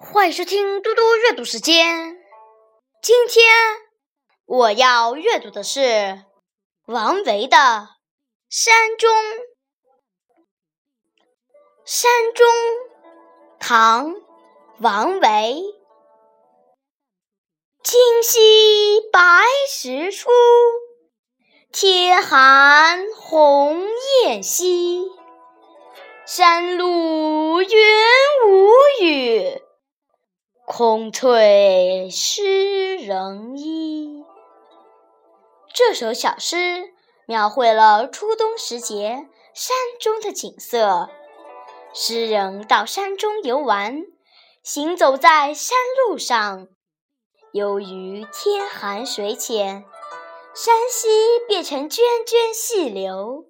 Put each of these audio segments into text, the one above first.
欢迎收听嘟嘟阅读时间。今天我要阅读的是王维的《山中》。山中，唐·王维。清溪白石出，天寒红雁西。山路云无雨。空翠湿人衣。这首小诗描绘了初冬时节山中的景色。诗人到山中游玩，行走在山路上，由于天寒水浅，山溪变成涓涓细流，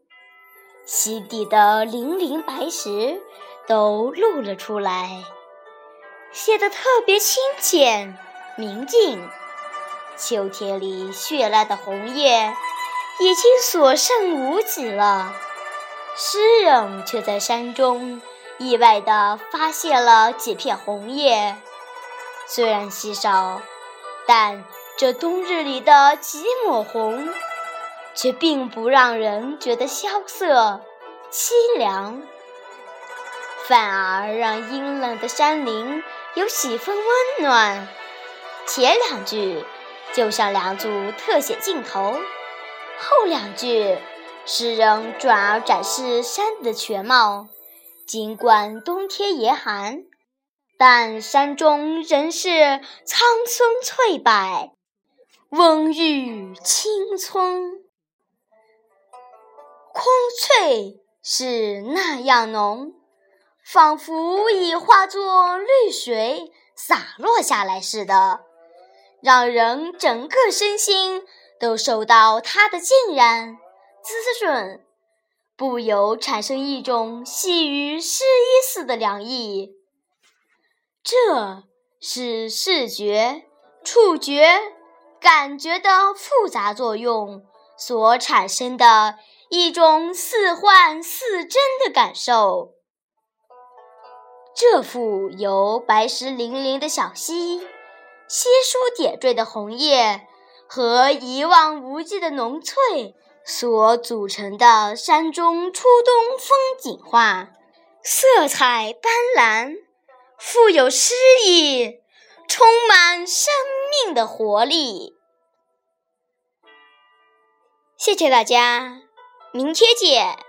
溪底的粼粼白石都露了出来。写得特别清浅明净。秋天里绚烂的红叶已经所剩无几了，诗人却在山中意外地发现了几片红叶。虽然稀少，但这冬日里的几抹红，却并不让人觉得萧瑟凄凉，反而让阴冷的山林。有几分温暖。前两句就像两组特写镜头，后两句诗人转而展示山的全貌。尽管冬天严寒，但山中仍是苍松翠柏，温郁青葱。空翠是那样浓。仿佛已化作绿水洒落下来似的，让人整个身心都受到它的浸染滋润，不由产生一种细雨湿衣似的凉意。这是视觉、触觉、感觉的复杂作用所产生的一种似幻似真的感受。这幅由白石粼粼的小溪、稀疏点缀的红叶和一望无际的浓翠所组成的山中初冬风景画，色彩斑斓，富有诗意，充满生命的活力。谢谢大家，明天见。